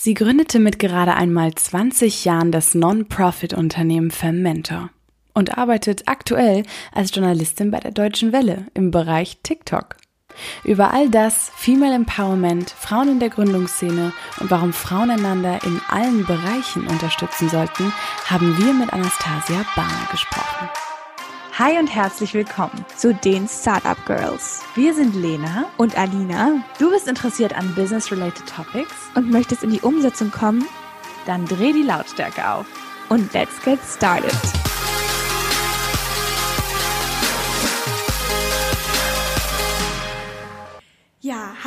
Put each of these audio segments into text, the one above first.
Sie gründete mit gerade einmal 20 Jahren das Non-Profit-Unternehmen Fermentor und arbeitet aktuell als Journalistin bei der Deutschen Welle im Bereich TikTok. Über all das, Female Empowerment, Frauen in der Gründungsszene und warum Frauen einander in allen Bereichen unterstützen sollten, haben wir mit Anastasia Barner gesprochen. Hi und herzlich willkommen zu den Startup Girls. Wir sind Lena und Alina. Du bist interessiert an Business-related Topics und möchtest in die Umsetzung kommen? Dann dreh die Lautstärke auf und let's get started.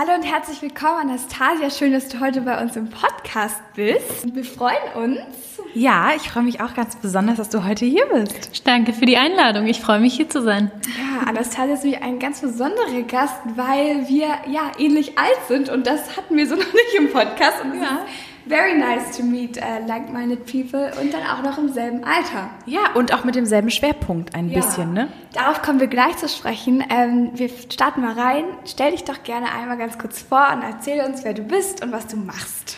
Hallo und herzlich willkommen, Anastasia. Schön, dass du heute bei uns im Podcast bist. Wir freuen uns. Ja, ich freue mich auch ganz besonders, dass du heute hier bist. Danke für die Einladung. Ich freue mich, hier zu sein. Ja, Anastasia ist nämlich ein ganz besonderer Gast, weil wir ja ähnlich alt sind und das hatten wir so noch nicht im Podcast. Und ja very nice to meet uh, like-minded people und dann auch noch im selben Alter. Ja, und auch mit demselben Schwerpunkt ein ja. bisschen, ne? Darauf kommen wir gleich zu sprechen. Ähm, wir starten mal rein. Stell dich doch gerne einmal ganz kurz vor und erzähl uns, wer du bist und was du machst.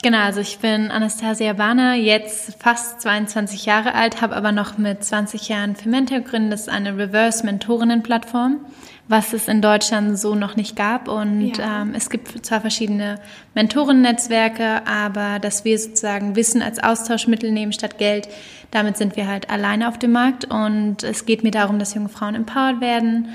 Genau, also ich bin Anastasia Barner, jetzt fast 22 Jahre alt, habe aber noch mit 20 Jahren Fermenter gegründet. Das ist eine Reverse-Mentorinnen-Plattform was es in Deutschland so noch nicht gab. Und ja. ähm, es gibt zwar verschiedene Mentorennetzwerke, aber dass wir sozusagen Wissen als Austauschmittel nehmen statt Geld, damit sind wir halt alleine auf dem Markt. Und es geht mir darum, dass junge Frauen empowered werden.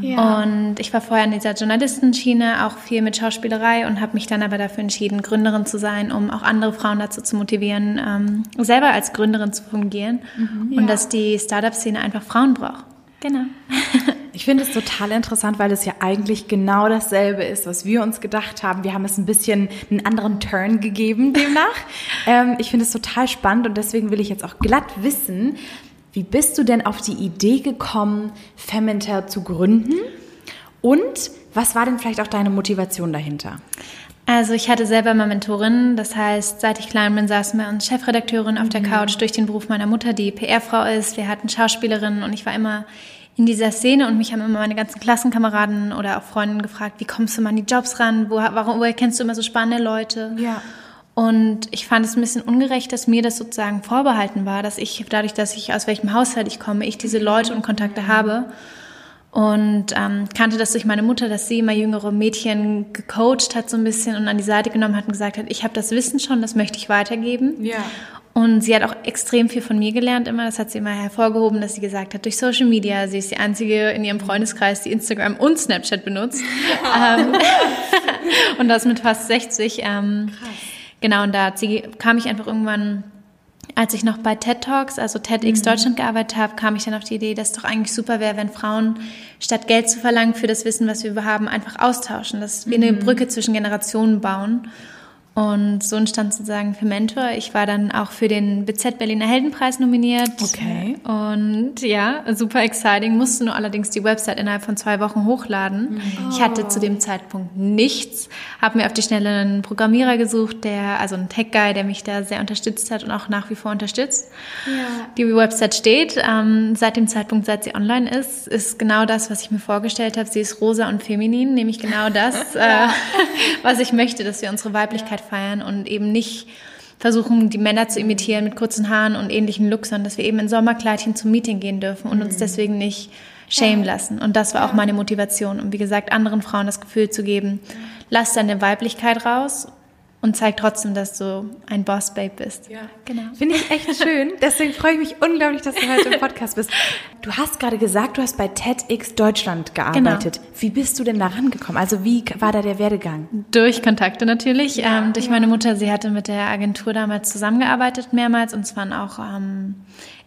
Ja. Und ich war vorher in dieser Journalistenschiene, auch viel mit Schauspielerei und habe mich dann aber dafür entschieden, Gründerin zu sein, um auch andere Frauen dazu zu motivieren, ähm, selber als Gründerin zu fungieren. Mhm, und dass die Startup-Szene einfach Frauen braucht. Genau. Ich finde es total interessant, weil es ja eigentlich genau dasselbe ist, was wir uns gedacht haben. Wir haben es ein bisschen einen anderen Turn gegeben demnach. ähm, ich finde es total spannend und deswegen will ich jetzt auch glatt wissen, wie bist du denn auf die Idee gekommen, Fementer zu gründen? Und was war denn vielleicht auch deine Motivation dahinter? Also ich hatte selber mal Mentorin, das heißt, seit ich klein bin, saßen wir uns Chefredakteurin auf der mhm. Couch durch den Beruf meiner Mutter, die PR-Frau ist. Wir hatten Schauspielerinnen und ich war immer in dieser Szene und mich haben immer meine ganzen Klassenkameraden oder auch Freundinnen gefragt, wie kommst du mal an die Jobs ran? Wo, warum, woher kennst du immer so spannende Leute? Ja. Und ich fand es ein bisschen ungerecht, dass mir das sozusagen vorbehalten war, dass ich, dadurch, dass ich aus welchem Haushalt ich komme, ich diese Leute und Kontakte habe. Und ähm, kannte das durch meine Mutter, dass sie immer jüngere Mädchen gecoacht hat so ein bisschen und an die Seite genommen hat und gesagt hat, ich habe das Wissen schon, das möchte ich weitergeben. Ja. Und sie hat auch extrem viel von mir gelernt immer. Das hat sie immer hervorgehoben, dass sie gesagt hat, durch Social Media, sie ist die einzige in ihrem Freundeskreis, die Instagram und Snapchat benutzt. ähm, und das mit fast 60. Ähm, Krass. Genau, und da sie, kam ich einfach irgendwann, als ich noch bei TED Talks, also TEDx mhm. Deutschland gearbeitet habe, kam ich dann auf die Idee, dass es doch eigentlich super wäre, wenn Frauen statt Geld zu verlangen für das Wissen, was wir haben, einfach austauschen, dass wir eine mhm. Brücke zwischen Generationen bauen. Und so entstand sozusagen für Mentor. Ich war dann auch für den BZ Berliner Heldenpreis nominiert. Okay. Und ja, super exciting. Musste nur allerdings die Website innerhalb von zwei Wochen hochladen. Oh. Ich hatte zu dem Zeitpunkt nichts. Habe mir auf die Schnelle einen Programmierer gesucht, der, also einen Tech-Guy, der mich da sehr unterstützt hat und auch nach wie vor unterstützt. Ja. Die Website steht. Ähm, seit dem Zeitpunkt, seit sie online ist, ist genau das, was ich mir vorgestellt habe. Sie ist rosa und feminin, nämlich genau das, äh, was ich möchte, dass wir unsere Weiblichkeit Weiblichkeit feiern und eben nicht versuchen, die Männer zu imitieren mit kurzen Haaren und ähnlichen Looks, sondern dass wir eben in Sommerkleidchen zum Meeting gehen dürfen und uns mhm. deswegen nicht shame lassen. Und das war auch meine Motivation, um wie gesagt anderen Frauen das Gefühl zu geben, lass deine Weiblichkeit raus und zeig trotzdem, dass du ein Boss Babe bist. Ja, genau. Finde ich echt schön. Deswegen freue ich mich unglaublich, dass du heute im Podcast bist. Du hast gerade gesagt, du hast bei TEDx Deutschland gearbeitet. Genau. Wie bist du denn da rangekommen? Also wie war da der Werdegang? Durch Kontakte natürlich. Ja, ähm, durch ja. meine Mutter. Sie hatte mit der Agentur damals zusammengearbeitet mehrmals und es waren auch ähm,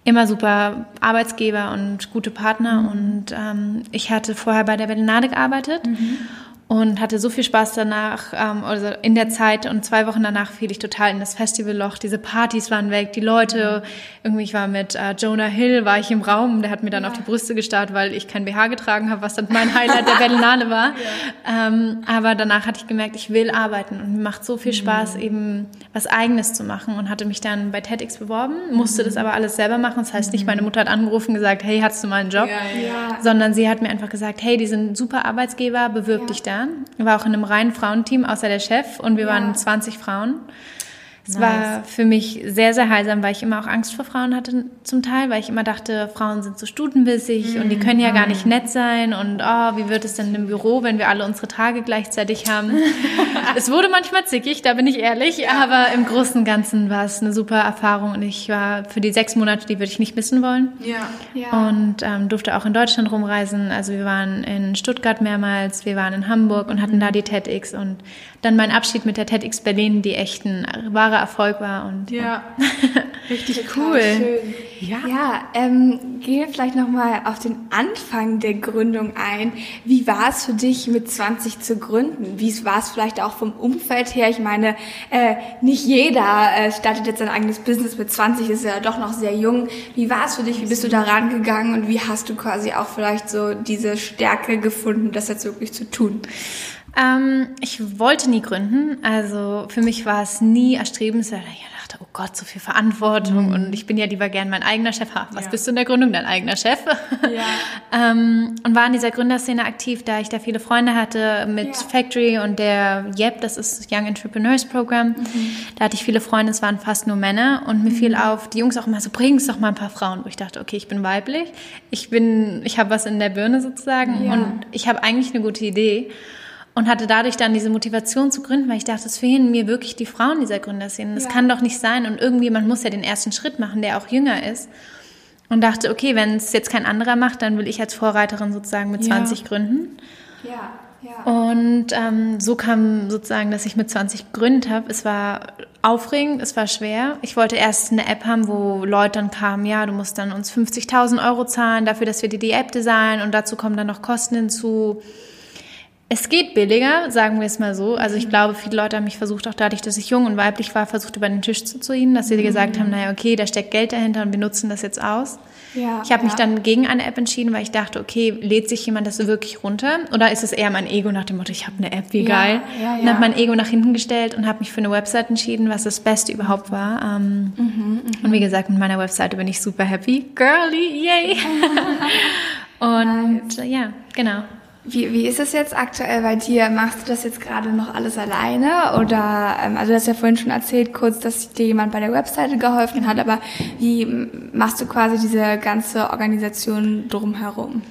immer super Arbeitsgeber und gute Partner. Mhm. Und ähm, ich hatte vorher bei der Berlinade gearbeitet. Mhm und hatte so viel Spaß danach, ähm, also in der Zeit und zwei Wochen danach fiel ich total in das Festivalloch. Diese Partys waren weg, die Leute, irgendwie ich war mit äh, Jonah Hill, war ich im Raum, der hat mir dann ja. auf die Brüste gestarrt, weil ich kein BH getragen habe, was dann mein Highlight der Berlinale war. Ja. Ähm, aber danach hatte ich gemerkt, ich will arbeiten und mir macht so viel Spaß, mhm. eben was Eigenes zu machen und hatte mich dann bei TEDx beworben, musste mhm. das aber alles selber machen. Das heißt nicht, meine Mutter hat angerufen und gesagt, hey, hast du mal einen Job? Ja, sondern sie hat mir einfach gesagt, hey, die sind super Arbeitsgeber, bewirb dich da. Jahren. Ich war auch in einem reinen Frauenteam, außer der Chef, und wir ja. waren 20 Frauen. Es nice. war für mich sehr, sehr heilsam, weil ich immer auch Angst vor Frauen hatte zum Teil, weil ich immer dachte, Frauen sind so stutenbissig mm, und die können ja gar nicht nett sein und oh, wie wird es denn im Büro, wenn wir alle unsere Tage gleichzeitig haben? es wurde manchmal zickig, da bin ich ehrlich, aber im Großen und Ganzen war es eine super Erfahrung und ich war für die sechs Monate, die würde ich nicht missen wollen. Ja. ja. Und ähm, durfte auch in Deutschland rumreisen. Also wir waren in Stuttgart mehrmals, wir waren in Hamburg und hatten da die TEDx und dann mein Abschied mit der TEDx Berlin, die echt ein wahrer Erfolg war. Und, ja, richtig cool. Schön. Ja, ja ähm, gehen wir vielleicht nochmal auf den Anfang der Gründung ein. Wie war es für dich, mit 20 zu gründen? Wie war es vielleicht auch vom Umfeld her? Ich meine, äh, nicht jeder äh, startet jetzt sein eigenes Business mit 20, ist ja doch noch sehr jung. Wie war es für dich? Wie bist du da rangegangen und wie hast du quasi auch vielleicht so diese Stärke gefunden, das jetzt wirklich zu tun? Ähm, ich wollte nie gründen. Also für mich war es nie erstrebenswert. Ich dachte, oh Gott, so viel Verantwortung. Mhm. Und ich bin ja lieber gern mein eigener Chef. Ha, was ja. bist du in der Gründung? Dein eigener Chef. Ja. ähm, und war in dieser Gründerszene aktiv, da ich da viele Freunde hatte mit ja. Factory und der YEP, das ist Young Entrepreneurs Program. Mhm. Da hatte ich viele Freunde, es waren fast nur Männer. Und mir mhm. fiel auf, die Jungs auch immer so, bring's doch mal ein paar Frauen. Wo ich dachte, okay, ich bin weiblich. Ich bin, ich habe was in der Birne sozusagen. Und ich habe eigentlich eine gute Idee und hatte dadurch dann diese Motivation zu gründen, weil ich dachte, es fehlen mir wirklich die Frauen dieser Gründerszene. Das ja. kann doch nicht sein. Und irgendwie, man muss ja den ersten Schritt machen, der auch jünger ist. Und dachte, okay, wenn es jetzt kein anderer macht, dann will ich als Vorreiterin sozusagen mit ja. 20 gründen. Ja. Ja. Und ähm, so kam sozusagen, dass ich mit 20 gegründet habe. Es war aufregend, es war schwer. Ich wollte erst eine App haben, wo Leute dann kamen, ja, du musst dann uns 50.000 Euro zahlen dafür, dass wir dir die App designen und dazu kommen dann noch Kosten hinzu. Es geht billiger, sagen wir es mal so. Also ich glaube, viele Leute haben mich versucht, auch dadurch, dass ich jung und weiblich war, versucht über den Tisch zu ziehen, dass sie mhm. gesagt haben, naja, okay, da steckt Geld dahinter und wir nutzen das jetzt aus. Ja, ich habe ja. mich dann gegen eine App entschieden, weil ich dachte, okay, lädt sich jemand das wirklich runter? Oder ist es eher mein Ego nach dem Motto, ich habe eine App, wie ja, geil? Ja, und habe mein Ego nach hinten gestellt und habe mich für eine Website entschieden, was das Beste überhaupt war. Ähm, mhm, mhm. und wie gesagt, mit meiner Webseite bin ich super happy. Girly, yay! und nice. ja, genau. Wie, wie ist es jetzt aktuell bei dir? Machst du das jetzt gerade noch alles alleine? Oder, ähm, also du hast ja vorhin schon erzählt, kurz, dass dir jemand bei der Webseite geholfen hat, aber wie machst du quasi diese ganze Organisation drumherum?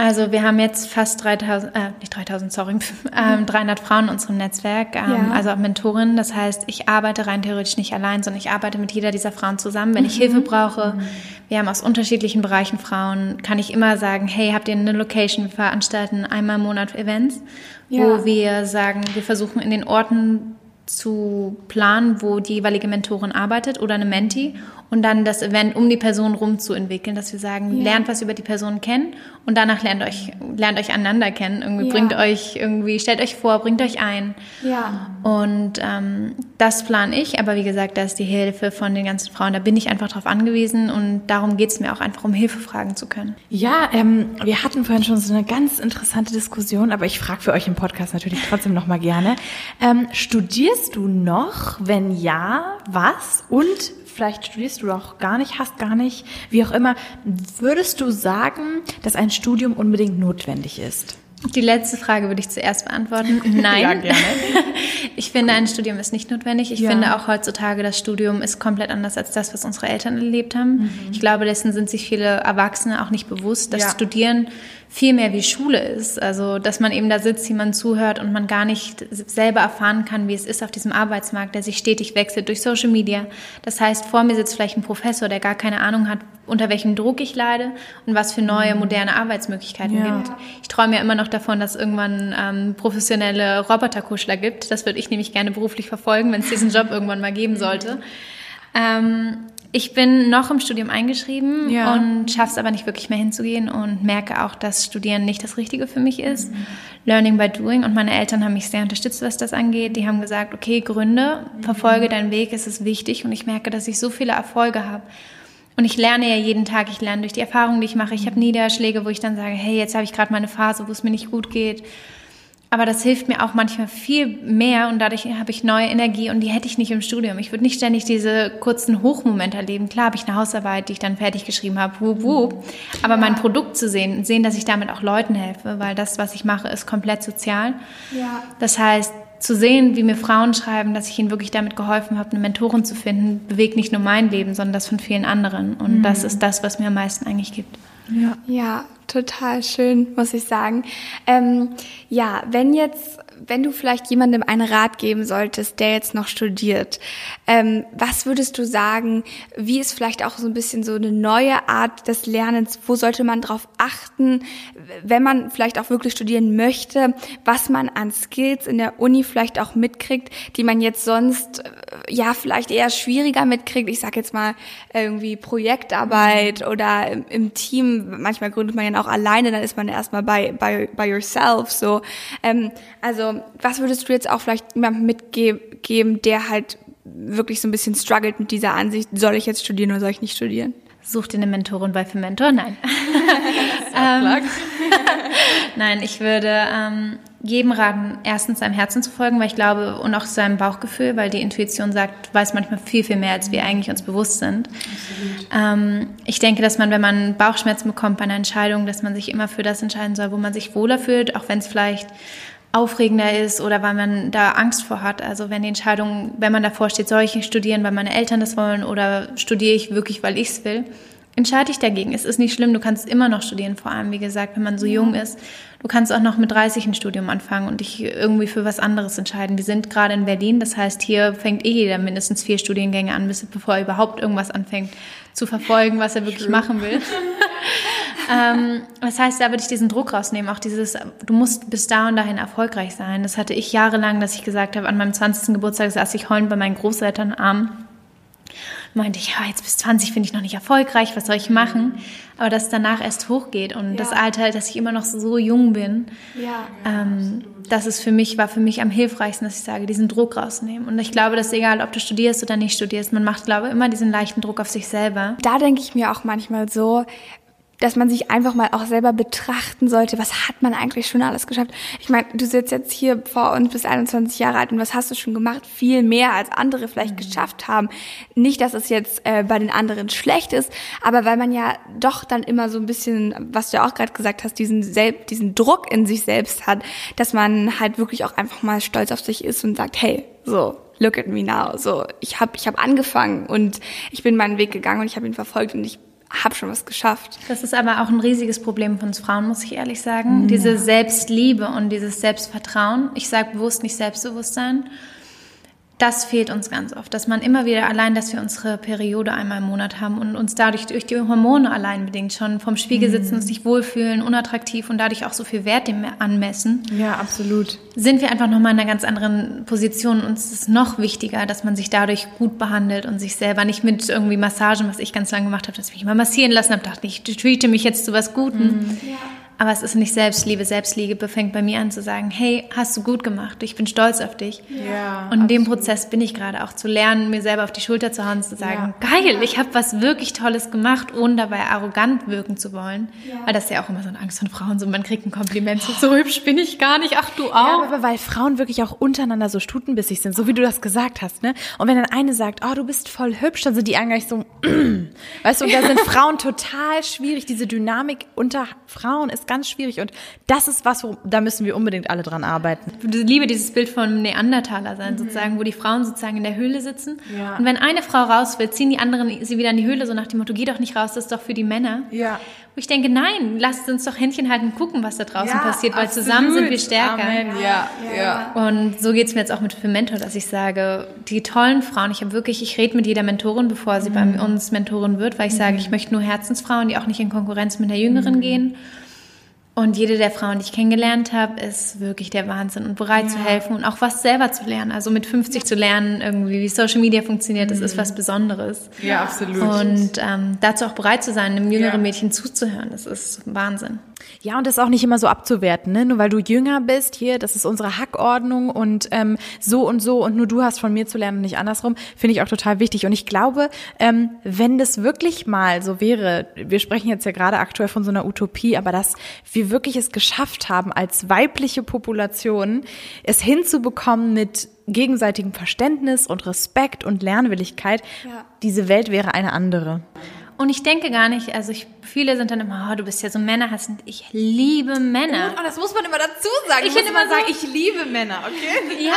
Also wir haben jetzt fast 3000, äh, nicht 3000, sorry, ähm, 300 Frauen in unserem Netzwerk, ähm, ja. also auch Mentorinnen. Das heißt, ich arbeite rein theoretisch nicht allein, sondern ich arbeite mit jeder dieser Frauen zusammen. Wenn ich mhm. Hilfe brauche, mhm. wir haben aus unterschiedlichen Bereichen Frauen, kann ich immer sagen, hey, habt ihr eine Location? Wir veranstalten einmal im Monat Events, ja. wo wir sagen, wir versuchen in den Orten zu planen, wo die jeweilige Mentorin arbeitet oder eine Menti und dann das Event um die Person rum zu entwickeln, dass wir sagen, ja. lernt was über die Person kennen und danach lernt euch, lernt euch einander kennen, irgendwie ja. bringt euch irgendwie, stellt euch vor, bringt euch ein. Ja. Und ähm, das plane ich, aber wie gesagt, da ist die Hilfe von den ganzen Frauen, da bin ich einfach drauf angewiesen und darum geht es mir auch einfach, um Hilfe fragen zu können. Ja, ähm, wir hatten vorhin schon so eine ganz interessante Diskussion, aber ich frage für euch im Podcast natürlich trotzdem nochmal gerne. Ähm, studierst du noch? Wenn ja, was? Und vielleicht studierst du auch gar nicht, hast gar nicht, wie auch immer. Würdest du sagen, dass ein Studium unbedingt notwendig ist? Die letzte Frage würde ich zuerst beantworten. Nein. ja, gerne. Ich finde, ein Studium ist nicht notwendig. Ich ja. finde auch heutzutage, das Studium ist komplett anders als das, was unsere Eltern erlebt haben. Mhm. Ich glaube, dessen sind sich viele Erwachsene auch nicht bewusst, dass ja. Studieren viel mehr wie Schule ist. Also, dass man eben da sitzt, jemand zuhört und man gar nicht selber erfahren kann, wie es ist auf diesem Arbeitsmarkt, der sich stetig wechselt durch Social Media. Das heißt, vor mir sitzt vielleicht ein Professor, der gar keine Ahnung hat, unter welchem Druck ich leide und was für neue, mhm. moderne Arbeitsmöglichkeiten ja. gibt. Ich träume ja immer noch davon, dass irgendwann ähm, professionelle Roboterkuschler gibt. Das würde ich nämlich gerne beruflich verfolgen, wenn es diesen Job irgendwann mal geben sollte. Ähm, ich bin noch im Studium eingeschrieben ja. und schaffe es aber nicht wirklich mehr hinzugehen und merke auch, dass Studieren nicht das Richtige für mich ist. Mhm. Learning by doing und meine Eltern haben mich sehr unterstützt, was das angeht. Die haben gesagt, okay, gründe, verfolge mhm. deinen Weg, es ist wichtig und ich merke, dass ich so viele Erfolge habe. Und ich lerne ja jeden Tag, ich lerne durch die Erfahrungen, die ich mache. Ich habe Niederschläge, wo ich dann sage, hey, jetzt habe ich gerade meine Phase, wo es mir nicht gut geht. Aber das hilft mir auch manchmal viel mehr und dadurch habe ich neue Energie und die hätte ich nicht im Studium. Ich würde nicht ständig diese kurzen Hochmomente erleben. Klar habe ich eine Hausarbeit, die ich dann fertig geschrieben habe, wup, wup. aber mein Produkt zu sehen, sehen, dass ich damit auch Leuten helfe, weil das, was ich mache, ist komplett sozial. Ja. Das heißt, zu sehen, wie mir Frauen schreiben, dass ich ihnen wirklich damit geholfen habe, eine Mentorin zu finden, bewegt nicht nur mein Leben, sondern das von vielen anderen. Und mhm. das ist das, was mir am meisten eigentlich gibt. Ja, ja total schön, muss ich sagen. Ähm, ja, wenn jetzt wenn du vielleicht jemandem einen Rat geben solltest, der jetzt noch studiert, ähm, was würdest du sagen, wie ist vielleicht auch so ein bisschen so eine neue Art des Lernens, wo sollte man drauf achten, wenn man vielleicht auch wirklich studieren möchte, was man an Skills in der Uni vielleicht auch mitkriegt, die man jetzt sonst äh, ja vielleicht eher schwieriger mitkriegt. Ich sag jetzt mal irgendwie Projektarbeit oder im, im Team, manchmal gründet man ja auch alleine, dann ist man erstmal bei, bei, bei yourself so. Ähm, also was würdest du jetzt auch vielleicht jemandem mitgeben, der halt wirklich so ein bisschen struggelt mit dieser Ansicht, soll ich jetzt studieren oder soll ich nicht studieren? Such dir eine Mentorin bei für Mentor? Nein. ähm, Nein, ich würde ähm, jedem raten, erstens seinem Herzen zu folgen, weil ich glaube, und auch seinem Bauchgefühl, weil die Intuition sagt, weiß manchmal viel, viel mehr, als wir eigentlich uns bewusst sind. Ähm, ich denke, dass man, wenn man Bauchschmerzen bekommt bei einer Entscheidung, dass man sich immer für das entscheiden soll, wo man sich wohler fühlt, auch wenn es vielleicht aufregender ist oder weil man da Angst vor hat. Also wenn die Entscheidung, wenn man davor steht, soll ich studieren, weil meine Eltern das wollen oder studiere ich wirklich, weil ich es will, entscheide dich dagegen. Es ist nicht schlimm, du kannst immer noch studieren, vor allem, wie gesagt, wenn man so jung ist. Du kannst auch noch mit 30 ein Studium anfangen und dich irgendwie für was anderes entscheiden. Wir sind gerade in Berlin, das heißt, hier fängt eh jeder mindestens vier Studiengänge an, bevor er überhaupt irgendwas anfängt zu verfolgen, was er wirklich True. machen will. ähm, das heißt, da würde ich diesen Druck rausnehmen, auch dieses, du musst bis da und dahin erfolgreich sein. Das hatte ich jahrelang, dass ich gesagt habe, an meinem 20. Geburtstag saß ich heulend bei meinen Großeltern arm meinte ich, ja, jetzt bis 20 finde ich noch nicht erfolgreich, was soll ich machen? Aber dass danach erst hochgeht und ja. das Alter, dass ich immer noch so jung bin, ja. ähm, das ist für mich, war für mich am hilfreichsten, dass ich sage, diesen Druck rausnehmen. Und ich glaube, dass egal, ob du studierst oder nicht studierst, man macht, glaube ich, immer diesen leichten Druck auf sich selber. Da denke ich mir auch manchmal so, dass man sich einfach mal auch selber betrachten sollte, was hat man eigentlich schon alles geschafft. Ich meine, du sitzt jetzt hier vor uns, bist 21 Jahre alt und was hast du schon gemacht? Viel mehr als andere vielleicht mhm. geschafft haben. Nicht, dass es jetzt äh, bei den anderen schlecht ist, aber weil man ja doch dann immer so ein bisschen, was du ja auch gerade gesagt hast, diesen, Selb diesen Druck in sich selbst hat, dass man halt wirklich auch einfach mal stolz auf sich ist und sagt, hey, so, look at me now. So, ich habe ich hab angefangen und ich bin meinen Weg gegangen und ich habe ihn verfolgt und ich habe schon was geschafft. Das ist aber auch ein riesiges Problem von uns Frauen, muss ich ehrlich sagen. Mhm. Diese Selbstliebe und dieses Selbstvertrauen. Ich sage bewusst nicht Selbstbewusstsein das fehlt uns ganz oft, dass man immer wieder allein, dass wir unsere Periode einmal im Monat haben und uns dadurch durch die Hormone allein bedingt schon vom Spiegel sitzen und sich wohlfühlen, unattraktiv und dadurch auch so viel Wert dem anmessen. Ja, absolut. Sind wir einfach nochmal in einer ganz anderen Position. Uns ist noch wichtiger, dass man sich dadurch gut behandelt und sich selber nicht mit irgendwie Massagen, was ich ganz lange gemacht habe, dass ich mich mal massieren lassen habe, dachte ich, treate mich jetzt zu was Guten. Mhm. Ja. Aber es ist nicht Selbstliebe. Selbstliebe fängt bei mir an zu sagen, hey, hast du gut gemacht, ich bin stolz auf dich. Ja, und in dem Prozess bin ich gerade auch zu lernen, mir selber auf die Schulter zu hauen und zu sagen, ja. geil, ich habe was wirklich Tolles gemacht, ohne dabei arrogant wirken zu wollen. Ja. Weil das ist ja auch immer so eine Angst von Frauen, so man kriegt ein Kompliment, so, so hübsch bin ich gar nicht, ach du auch. Ja, aber weil Frauen wirklich auch untereinander so stutenbissig sind, so wie du das gesagt hast. ne? Und wenn dann eine sagt, oh, du bist voll hübsch, dann sind die eigentlich so, weißt du, und da sind Frauen total schwierig. Diese Dynamik unter Frauen ist ganz schwierig und das ist was, wo, da müssen wir unbedingt alle dran arbeiten. Ich liebe dieses Bild von Neandertaler sein, mhm. sozusagen, wo die Frauen sozusagen in der Höhle sitzen. Ja. Und wenn eine Frau raus will, ziehen die anderen sie wieder in die Höhle, so nach dem Motto, geh doch nicht raus, das ist doch für die Männer. Ja. Wo ich denke, nein, lasst uns doch Händchen halten und gucken, was da draußen ja, passiert, weil absolut. zusammen sind wir stärker. Amen. Ja, ja. Und so geht es mir jetzt auch mit für Mentor, dass ich sage, die tollen Frauen, ich habe wirklich, ich rede mit jeder Mentorin, bevor sie mhm. bei uns Mentorin wird, weil ich mhm. sage, ich möchte nur Herzensfrauen, die auch nicht in Konkurrenz mit der Jüngeren mhm. gehen und jede der Frauen, die ich kennengelernt habe, ist wirklich der Wahnsinn und bereit ja. zu helfen und auch was selber zu lernen. Also mit 50 zu lernen, irgendwie wie Social Media funktioniert, das ist was Besonderes. Ja, absolut. Und ähm, dazu auch bereit zu sein, einem jüngeren ja. Mädchen zuzuhören, das ist Wahnsinn. Ja, und das auch nicht immer so abzuwerten, ne? Nur weil du jünger bist, hier, das ist unsere Hackordnung und ähm, so und so und nur du hast von mir zu lernen und nicht andersrum, finde ich auch total wichtig. Und ich glaube, ähm, wenn das wirklich mal so wäre, wir sprechen jetzt ja gerade aktuell von so einer Utopie, aber dass wir wir wirklich es geschafft haben, als weibliche Population es hinzubekommen mit gegenseitigem Verständnis und Respekt und Lernwilligkeit, Ja. diese Welt wäre eine andere. Und ich denke gar nicht, also ich, viele sind dann immer, oh, du bist ja so männerhassend. Ich liebe Männer. Oh, das muss man immer dazu sagen. Ich finde immer sagen, ich liebe Männer, okay? Ja,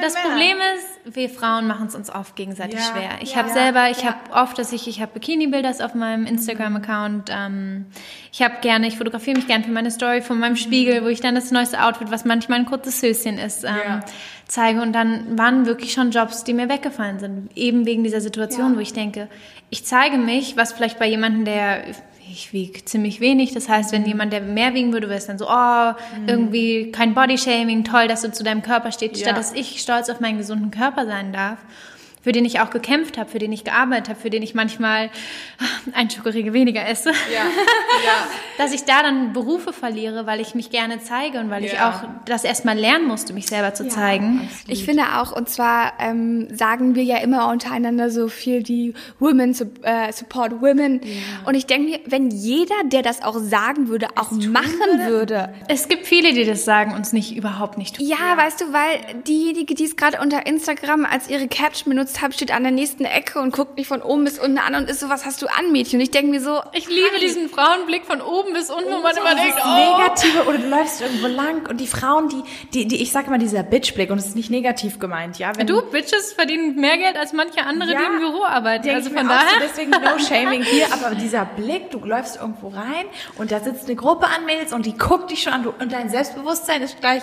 das Problem ist, wir Frauen machen es uns oft gegenseitig Ja. schwer. Ich Ja, habe ja, selber, ich habe oft, dass ich, ich habe Bikini-Bilder auf meinem Instagram-Account. Ähm, ich habe gerne, ich fotografiere mich gerne für meine Story von meinem Spiegel, wo ich dann das neueste Outfit, was manchmal ein kurzes Höschen ist, ähm, zeige. Und dann waren wirklich schon Jobs, die mir weggefallen sind, eben wegen dieser Situation, wo ich denke, ich zeige mich, was vielleicht bei jemandem, der ich wiege ziemlich wenig. Das heißt, wenn jemand, der mehr wiegen würde, wäre es dann so, oh, irgendwie kein Bodyshaming, toll, dass du zu deinem Körper stehst, Ja. statt dass ich stolz auf meinen gesunden Körper sein darf, für den ich auch gekämpft habe, für den ich gearbeitet habe, für den ich manchmal ein Schokoriegel weniger esse, Ja, ja. dass ich da dann Berufe verliere, weil ich mich gerne zeige und weil ich Ja. auch das erstmal lernen musste, mich selber zu zeigen. Ich finde auch, und zwar ähm, sagen wir ja immer untereinander so viel, die Women äh, support Women. Und ich denke mir, wenn jeder, der das auch sagen würde, auch machen würde. Es gibt viele, die das sagen und es nicht überhaupt nicht tun. Ja, weißt du, weil diejenige, die es gerade unter Instagram als ihre Caption benutzt hat, steht an der nächsten Ecke und guckt mich von oben bis unten an und ist so, was hast du an, Mädchen? Und ich denke mir so, Ich liebe diesen Frauenblick von oben bis unten, wo man immer denkt, oh, Negative oder du läufst irgendwo lang und die Frauen, die, die, die ich sage immer dieser Bitchblick und es ist nicht negativ gemeint, ja. Wenn du Bitches verdienen mehr Geld als manche andere, Ja, die im Büro arbeiten. Also von daher. So, deswegen no shaming hier, aber dieser Blick, du läufst irgendwo rein und da sitzt eine Gruppe an Mädels und die guckt dich schon an du, und dein Selbstbewusstsein ist gleich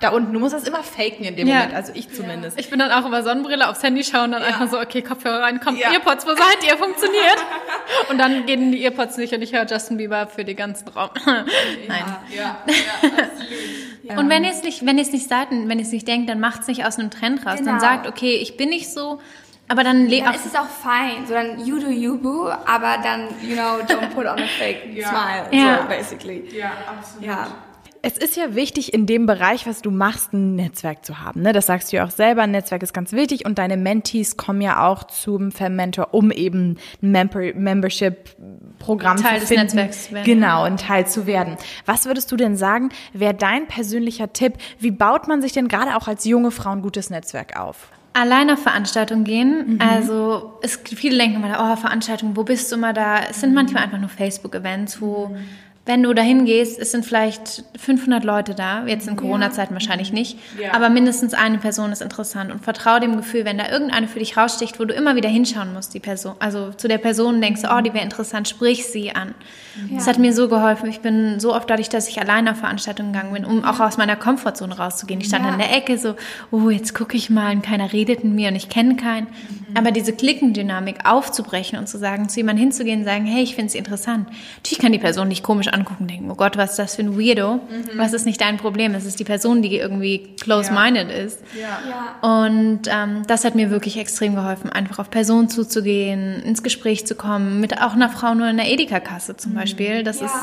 da unten. Du musst das immer faken in dem Ja. Moment, also ich zumindest. Ich bin dann auch über Sonnenbrille aufs Handy schauen, dann einfach so, okay, Kopfhörer rein, kommt Ja. Earpods, wo seid ihr? Funktioniert. Und dann gehen die Earpods nicht und ich höre Justin Bieber für den ganzen Raum. Nein. Ja, Und wenn ihr es nicht, wenn ihr es nicht seid, und wenn ihr es nicht denkt, dann macht es nicht aus einem Trend raus. Dann Genau. sagt, okay, ich bin nicht so, aber dann lebt dann auch ist es auch fein. So dann you do you boo, aber dann, you know, don't put on a fake smile. Ja. So basically. ja, absolut. Ja. Es ist ja wichtig, in dem Bereich, was du machst, ein Netzwerk zu haben. Ne? Das sagst du ja auch selber. Ein Netzwerk ist ganz wichtig und deine Mentees kommen ja auch zum Fermentor, um eben ein Member Membership-Programm zu Teil des finden. Netzwerks werden. Genau, ein Teil zu werden. Was würdest du denn sagen, wäre dein persönlicher Tipp? Wie baut man sich denn gerade auch als junge Frau ein gutes Netzwerk auf? allein auf Veranstaltungen gehen. Mhm. Also es, viele denken immer, oh, Veranstaltungen, wo bist du immer da? Es Mhm. sind manchmal einfach nur Facebook-Events, wo wenn du dahin gehst, es sind vielleicht 500 Leute da, jetzt in Corona-Zeiten wahrscheinlich nicht, Ja. aber mindestens eine Person ist interessant und vertraue dem Gefühl, wenn da irgendeine für dich raussticht, wo du immer wieder hinschauen musst, die Person, also zu der Person denkst, du, oh, die wäre interessant, sprich sie an. Das hat mir so geholfen. Ich bin so oft dadurch, dass ich alleine auf Veranstaltungen gegangen bin, um auch aus meiner Komfortzone rauszugehen. Ich stand Ja. an der Ecke so, oh, jetzt gucke ich mal und keiner redet mit mir und ich kenne keinen. Aber diese Klickendynamik aufzubrechen und zu sagen, zu jemandem hinzugehen und sagen, hey, ich finde sie interessant. Natürlich kann die Person dich komisch angucken und denken, oh Gott, was ist das für ein Weirdo? Was ist nicht dein Problem? Es ist die Person, die irgendwie close-minded ist. Ja. Und ähm, das hat mir wirklich extrem geholfen, einfach auf Personen zuzugehen, ins Gespräch zu kommen, mit auch einer Frau nur in der Edeka-Kasse zum Beispiel. Das Ja. ist,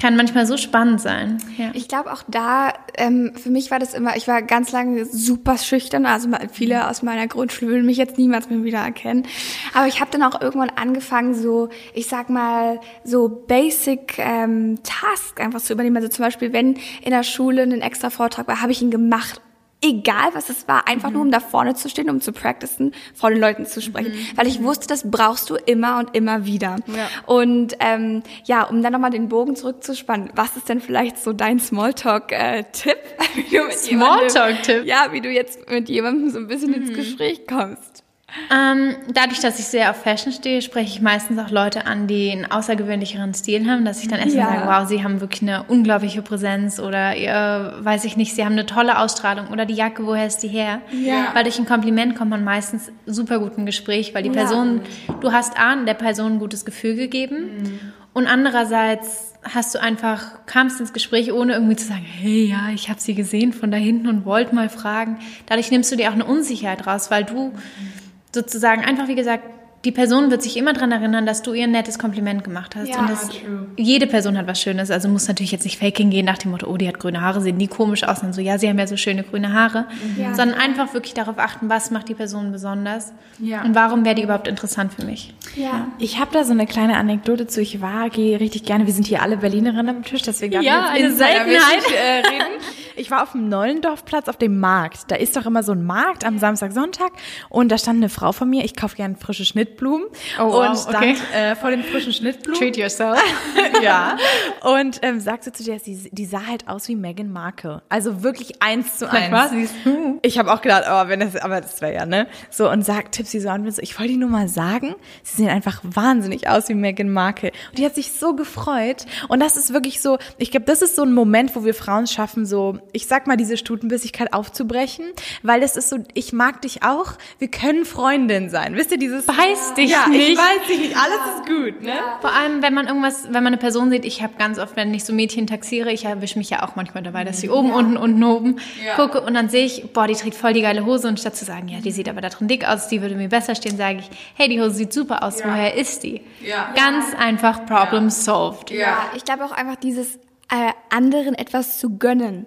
kann manchmal so spannend sein. Ja. Ich glaube auch da, ähm, für mich war das immer, ich war ganz lange super schüchtern, also viele aus meiner Grundschule würden mich jetzt niemals mehr wieder erkennen. Aber ich habe dann auch irgendwann angefangen, so, ich sag mal, so basic ähm, Tasks einfach zu übernehmen. Also zum Beispiel, wenn in der Schule ein extra Vortrag war, habe ich ihn gemacht. Egal was es war, einfach nur um da vorne zu stehen, um zu practicen, vor den Leuten zu sprechen. Weil ich wusste, das brauchst du immer und immer wieder. Ja. Und ähm, ja, um dann nochmal den Bogen zurückzuspannen, was ist denn vielleicht so dein Smalltalk-Tipp? mit jemandem- Smalltalk-Tipp? Ja, wie du jetzt mit jemandem so ein bisschen ins Gespräch kommst. Ähm, dadurch, dass ich sehr auf Fashion stehe, spreche ich meistens auch Leute an, die einen außergewöhnlicheren Stil haben, dass ich dann erstmal Ja. sage, wow, sie haben wirklich eine unglaubliche Präsenz oder ihr, weiß ich nicht, sie haben eine tolle Ausstrahlung oder die Jacke, woher ist die her? Ja. Weil durch ein Kompliment kommt man meistens super gut in Gespräch, weil die Person, du hast A, der Person ein gutes Gefühl gegeben und andererseits hast du einfach, kamst ins Gespräch, ohne irgendwie zu sagen, hey, ja, ich habe sie gesehen von da hinten und wollte mal fragen. Dadurch nimmst du dir auch eine Unsicherheit raus, weil du sozusagen einfach, wie gesagt, die Person wird sich immer daran erinnern, dass du ihr ein nettes Kompliment gemacht hast. Ja, und das, true. jede Person hat was Schönes. Also muss natürlich jetzt nicht faking gehen nach dem Motto, oh, die hat grüne Haare, sehen die komisch aus. Und so, ja, sie haben ja so schöne grüne Haare. Ja. Sondern einfach wirklich darauf achten, was macht die Person besonders. Ja. Und warum wäre die überhaupt interessant für mich. Ja. Ich habe da so eine kleine Anekdote zu. Ich war, gehe richtig gerne, wir sind hier alle Berlinerinnen am Tisch, deswegen darf Ja, ich jetzt eine Seltenheit. äh, reden. Ich war auf dem Neulendorfplatz auf dem Markt. Da ist doch immer so ein Markt am Samstag, Sonntag. Und da stand eine Frau von mir. Ich kaufe gerne frische Schnittblumen. Oh, wow, und stand okay. äh, vor den frischen Schnittblumen. yourself. ja. Und ähm, sagte zu dir, sie, die sah halt aus wie Meghan Markle. Also wirklich eins zu eins. war sie es. Ich habe auch gedacht, oh, wenn das, aber das wäre ja, ne? So, und sagt, tippt sie so an, so, ich wollte dir nur mal sagen, sie sehen einfach wahnsinnig aus wie Meghan Markle. Und die hat sich so gefreut. Und das ist wirklich so, ich glaube, das ist so ein Moment, wo wir Frauen schaffen, so, ich sag mal, diese Stutenbissigkeit aufzubrechen, weil es ist so, ich mag dich auch, wir können Freundin sein. Wisst ihr, dieses... Weiß dich ja, nicht. ich weiß dich nicht, alles ist gut, ne? Vor allem, wenn man irgendwas, wenn man eine Person sieht, ich habe ganz oft, wenn ich so Mädchen taxiere, ich erwische mich ja auch manchmal dabei, dass sie oben, unten, unten, oben gucke und dann sehe ich, boah, die trägt voll die geile Hose und statt zu sagen, ja, die sieht aber da drin dick aus, die würde mir besser stehen, sage ich, hey, die Hose sieht super aus, woher ist die? Ja. Ganz einfach, Problem solved. Ja, ich glaube auch einfach dieses äh, anderen etwas zu gönnen.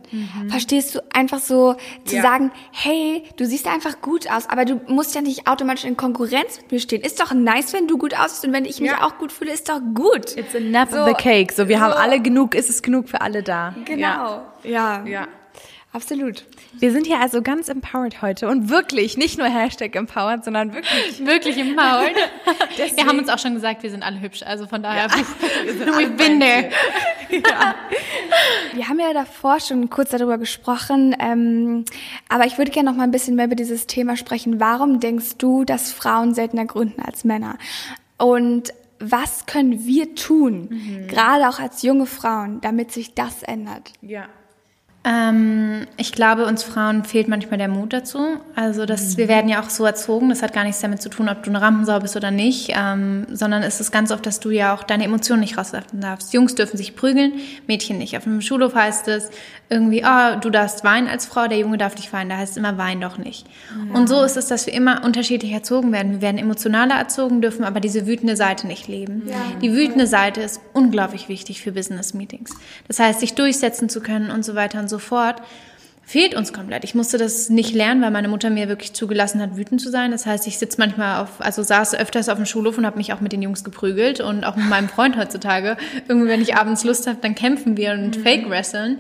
Verstehst du? Einfach so zu Ja. sagen, hey, du siehst einfach gut aus, aber du musst ja nicht automatisch in Konkurrenz mit mir stehen. Ist doch nice, wenn du gut aussiehst und wenn ich mich Ja. auch gut fühle, ist doch gut. It's enough So, of the cake. So, wir haben so- alle genug, ist es genug für alle da. Genau. Ja. Ja. Absolut. Wir sind hier also ganz empowered heute und wirklich nicht nur Hashtag empowered, sondern wirklich. Wirklich empowered. Deswegen- Wir haben uns auch schon gesagt, wir sind alle hübsch, also von daher, we've been there. Wir haben ja davor schon kurz darüber gesprochen, ähm, aber ich würde gerne noch mal ein bisschen mehr über dieses Thema sprechen. Warum denkst du, dass Frauen seltener gründen als Männer? Und was können wir tun, gerade auch als junge Frauen, damit sich das ändert? Ja. Ähm, ich glaube, uns Frauen fehlt manchmal der Mut dazu. Also, dass wir werden ja auch so erzogen. Das hat gar nichts damit zu tun, ob du eine Rampensau bist oder nicht, ähm, sondern es ist ganz oft, dass du ja auch deine Emotionen nicht rauslassen darfst. Jungs dürfen sich prügeln, Mädchen nicht. Auf einem Schulhof heißt es irgendwie, ah, du darfst weinen als Frau, der Junge darf nicht weinen. Da heißt es immer, wein doch nicht. Und so ist es, dass wir immer unterschiedlich erzogen werden. Wir werden emotionaler erzogen, dürfen aber diese wütende Seite nicht leben. Die wütende Seite ist unglaublich wichtig für Business-Meetings. Das heißt, sich durchsetzen zu können und so weiter und so fort fehlt uns komplett. Ich musste das nicht lernen, weil meine Mutter mir wirklich zugelassen hat, wütend zu sein. Das heißt, ich sitze manchmal auf, also saß öfters auf dem Schulhof und habe mich auch mit den Jungs geprügelt und auch mit meinem Freund heutzutage. Irgendwie, wenn ich abends Lust habe, dann kämpfen wir und Fake wresteln.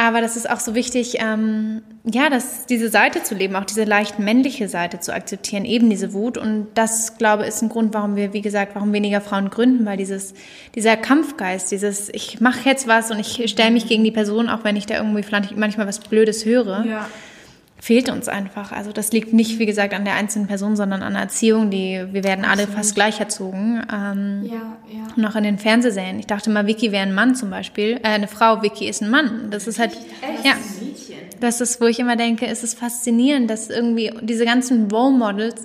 Aber das ist auch so wichtig, ähm, ja, das, diese Seite zu leben, auch diese leicht männliche Seite zu akzeptieren, eben diese Wut. Und das, glaube ich, ist ein Grund, warum wir, wie gesagt, warum weniger Frauen gründen, weil dieses, dieser Kampfgeist, dieses, ich mache jetzt was und ich stelle mich gegen die Person, auch wenn ich da irgendwie manchmal was Blödes höre, Ja. Fehlt uns einfach. Also das liegt nicht, wie gesagt, an der einzelnen Person, sondern an der Erziehung. Die, wir werden alle fast gleich erzogen. Ähm, Ja, ja. und auch in den Fernsehserien. Ich dachte mal, Vicky wäre ein Mann zum Beispiel. Äh, eine Frau, Vicky ist ein Mann. Das ist halt, ja. Das ist, wo ich immer denke, es ist faszinierend, dass irgendwie diese ganzen Role Models,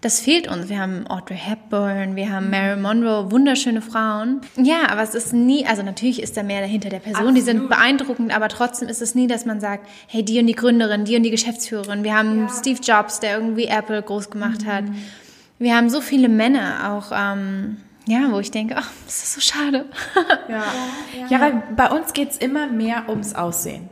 das fehlt uns. Wir haben Audrey Hepburn, wir haben Marilyn Monroe, wunderschöne Frauen. Ja, aber es ist nie, also natürlich ist da mehr dahinter der Person, die sind beeindruckend, aber trotzdem ist es nie, dass man sagt, hey, die und die Gründerin, die und die Geschäftsführerin. Wir haben Steve Jobs, der irgendwie Apple groß gemacht hat. Wir haben so viele Männer auch, ähm, ja, wo ich denke, ach, das ist so schade. Ja. ja, weil bei uns geht's immer mehr ums Aussehen.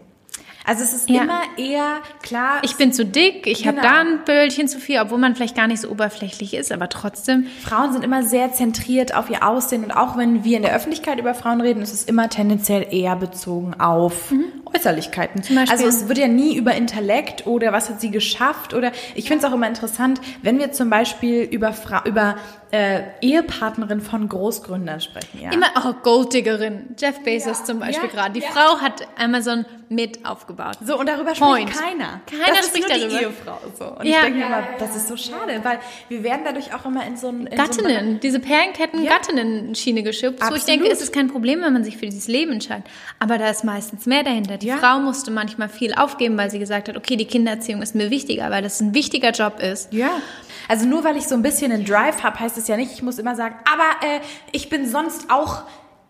Also es ist Ja. immer eher klar. Ich bin zu dick, ich habe Genau. da ein Bildchen zu viel, obwohl man vielleicht gar nicht so oberflächlich ist, aber trotzdem. Frauen sind immer sehr zentriert auf ihr Aussehen und auch wenn wir in der Öffentlichkeit über Frauen reden, ist es immer tendenziell eher bezogen auf Äußerlichkeiten. Beispiel. Also es wird ja nie über Intellekt oder was hat sie geschafft oder ich finde es auch immer interessant, wenn wir zum Beispiel über Fra über äh, Ehepartnerin von Großgründern sprechen. Ja. Immer, oh, Golddiggerin. Jeff Bezos zum Beispiel Ja, gerade. Die ja. Frau hat Amazon mit aufgebaut. So, und darüber Point. spricht keiner. Keiner das spricht ist nur darüber. die Ehefrau. So. Und Ja. ich denke mir Ja, immer, das ist so schade, weil wir werden dadurch auch immer in so ein... in So Gattinnen, diese Perlenketten Ja. Gattinnen-Schiene geschubst. Wo ich denke, es ist kein Problem, wenn man sich für dieses Leben entscheidet. Aber da ist meistens mehr dahinter. Die Ja. Frau musste manchmal viel aufgeben, weil sie gesagt hat, okay, die Kindererziehung ist mir wichtiger, weil das ein wichtiger Job ist. Ja. Also nur weil ich so ein bisschen einen Drive habe, heißt es ja nicht, ich muss immer sagen, aber äh, ich bin sonst auch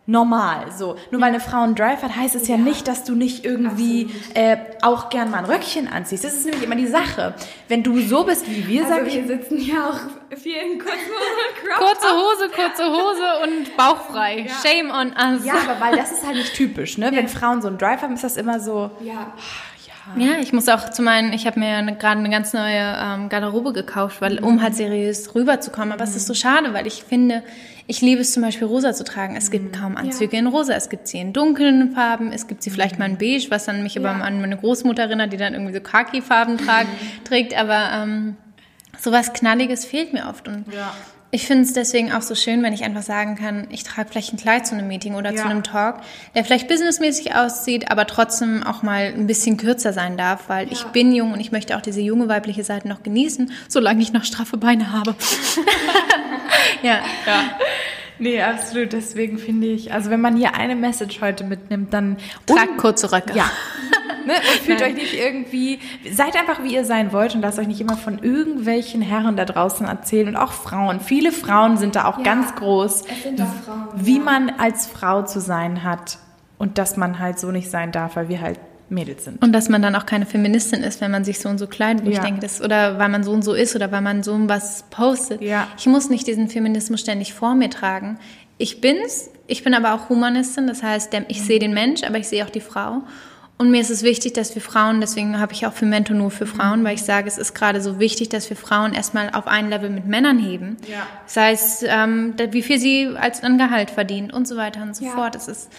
normal. So, nur weil eine Frau einen Drive hat, heißt es ja, ja nicht, dass du nicht irgendwie äh, auch gern mal ein Röckchen anziehst. Das ist nämlich immer die Sache. Wenn du so bist wie wir, also sag wir ich. Wir sitzen ja auch viel in kurzen Hosen Kurze Hose, kurze Hose und bauchfrei. Ja. Shame on us. Ja, aber weil das ist halt nicht typisch, ne? Ja. Wenn Frauen so einen Drive haben, ist das immer so. Ja. Ja, ich muss auch zu meinen, ich habe mir eine, gerade eine ganz neue ähm, Garderobe gekauft, weil um halt seriös rüberzukommen. Aber mhm. es ist so schade, weil ich finde, ich liebe es zum Beispiel rosa zu tragen. Es gibt kaum Anzüge ja. in rosa. Es gibt sie in dunklen Farben. Es gibt sie vielleicht mal in beige, was dann mich ja. aber an meine Großmutter erinnert, die dann irgendwie so Khaki-Farben mhm. trägt. Aber ähm, sowas Knalliges fehlt mir oft. Und ja. Ich finde es deswegen auch so schön, wenn ich einfach sagen kann, ich trage vielleicht ein Kleid zu einem Meeting oder ja. zu einem Talk, der vielleicht businessmäßig aussieht, aber trotzdem auch mal ein bisschen kürzer sein darf, weil ja. ich bin jung und ich möchte auch diese junge weibliche Seite noch genießen, solange ich noch straffe Beine habe. ja. ja. Nee, absolut. Deswegen finde ich, also wenn man hier eine Message heute mitnimmt, dann tragt kurze Röcke. Ja. ne? Und fühlt Nein. euch nicht irgendwie, seid einfach wie ihr sein wollt und lasst euch nicht immer von irgendwelchen Herren da draußen erzählen und auch Frauen. Viele Frauen sind da auch ja, ganz groß, Frauen, wie ja. man als Frau zu sein hat und dass man halt so nicht sein darf, weil wir halt Mädels sind. Und dass man dann auch keine Feministin ist, wenn man sich so und so kleidet. Ja. Ich denke, das, oder weil man so und so ist oder weil man so was postet. Ja. Ich muss nicht diesen Feminismus ständig vor mir tragen. Ich bin's, ich bin aber auch Humanistin, das heißt, ich sehe den Mensch, aber ich sehe auch die Frau. Und mir ist es wichtig, dass wir Frauen, deswegen habe ich auch für Mentor nur für Frauen, weil ich sage, es ist gerade so wichtig, dass wir Frauen erstmal auf ein Level mit Männern heben. Ja. Das heißt, ähm, wie viel sie als an Gehalt verdienen und so weiter und so ja. fort. Es ist,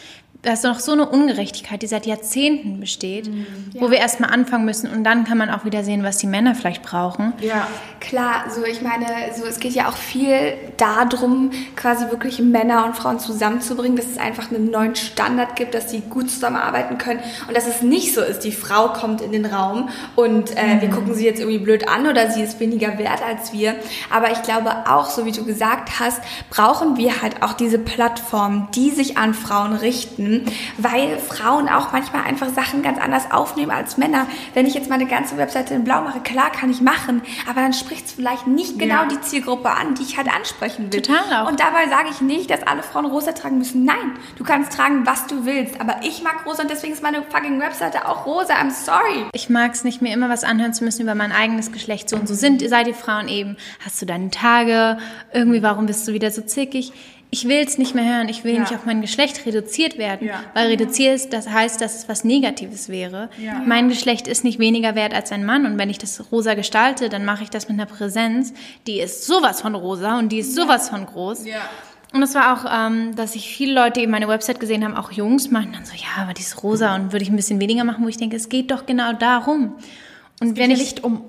da ist noch so eine Ungerechtigkeit, die seit Jahrzehnten besteht, mhm. ja. wo wir erstmal anfangen müssen und dann kann man auch wieder sehen, was die Männer vielleicht brauchen. Ja, klar, so ich meine, so es geht ja auch viel darum, quasi wirklich Männer und Frauen zusammenzubringen, dass es einfach einen neuen Standard gibt, dass sie gut zusammenarbeiten können und dass es nicht so ist, die Frau kommt in den Raum und äh, mhm. wir gucken sie jetzt irgendwie blöd an oder sie ist weniger wert als wir. Aber ich glaube auch, so wie du gesagt hast, brauchen wir halt auch diese Plattform, die sich an Frauen richten finden, weil Frauen auch manchmal einfach Sachen ganz anders aufnehmen als Männer. Wenn ich jetzt meine ganze Webseite in Blau mache, klar kann ich machen, aber dann spricht es vielleicht nicht genau ja. die Zielgruppe an, die ich halt ansprechen will. Total auch. Und dabei sage ich nicht, dass alle Frauen rosa tragen müssen. Nein, du kannst tragen, was du willst, aber ich mag rosa und deswegen ist meine fucking Webseite auch rosa. I'm sorry. Ich mag es nicht, mir immer was anhören zu müssen über mein eigenes Geschlecht. So und so sind, seid ihr Frauen eben. Hast du deine Tage? Irgendwie, warum bist du wieder so zickig? Ich will es nicht mehr hören, ich will ja. nicht auf mein Geschlecht reduziert werden, ja. weil reduziert das heißt, dass es was Negatives wäre. Ja. Mein Geschlecht ist nicht weniger wert als ein Mann und wenn ich das rosa gestalte, dann mache ich das mit einer Präsenz, die ist sowas von rosa und die ist sowas von groß. Und es war auch, ähm, dass ich viele Leute eben meine Website gesehen haben, auch Jungs, meinten dann so, ja, aber die ist rosa und würde ich ein bisschen weniger machen, wo ich denke, es geht doch genau darum. Und wenn ich nicht um